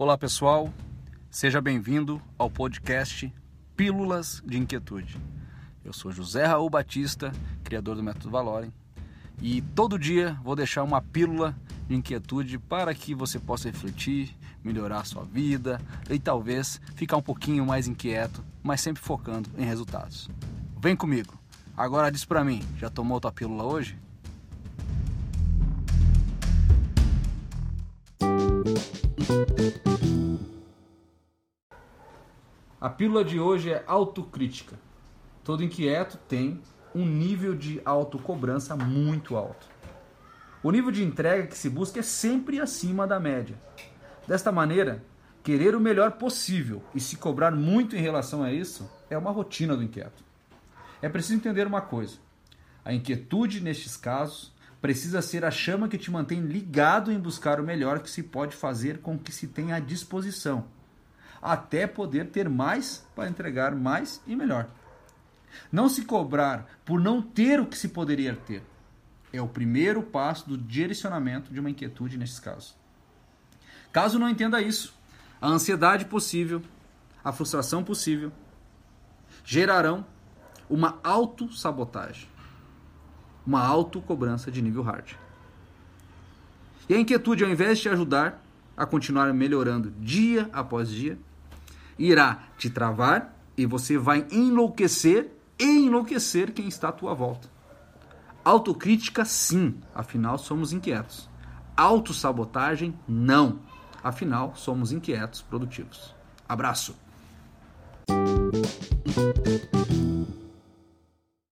Olá pessoal, seja bem-vindo ao podcast Pílulas de Inquietude. Eu sou José Raul Batista, criador do Método Valorem, e todo dia vou deixar uma pílula de inquietude para que você possa refletir, melhorar sua vida e talvez ficar um pouquinho mais inquieto, mas sempre focando em resultados. Vem comigo. Agora diz para mim, já tomou tua pílula hoje? A pílula de hoje é autocrítica. Todo inquieto tem um nível de autocobrança muito alto. O nível de entrega que se busca é sempre acima da média. Desta maneira, querer o melhor possível e se cobrar muito em relação a isso é uma rotina do inquieto. É preciso entender uma coisa: a inquietude nestes casos precisa ser a chama que te mantém ligado em buscar o melhor que se pode fazer com o que se tem à disposição, até poder ter mais para entregar mais e melhor. Não se cobrar por não ter o que se poderia ter é o primeiro passo do direcionamento de uma inquietude nesses casos. Caso não entenda isso, a ansiedade possível, a frustração possível, gerarão uma autossabotagem, uma autocobrança de nível hard. E a inquietude, ao invés de te ajudar a continuar melhorando dia após dia, irá te travar e você vai enlouquecer e enlouquecer quem está à tua volta. Autocrítica, sim, afinal somos inquietos. Autossabotagem, não, afinal somos inquietos produtivos. Abraço!